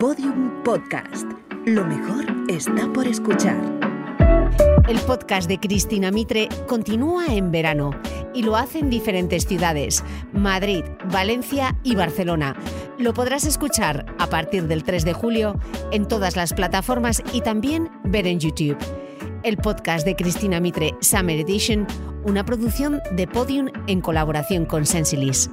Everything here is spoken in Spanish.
Podium Podcast. Lo mejor está por escuchar. El podcast de Cristina Mitre continúa en verano y lo hace en diferentes ciudades, Madrid, Valencia y Barcelona. Lo podrás escuchar a partir del 3 de julio en todas las plataformas y también ver en YouTube. El podcast de Cristina Mitre Summer Edition, una producción de Podium en colaboración con Sensilis.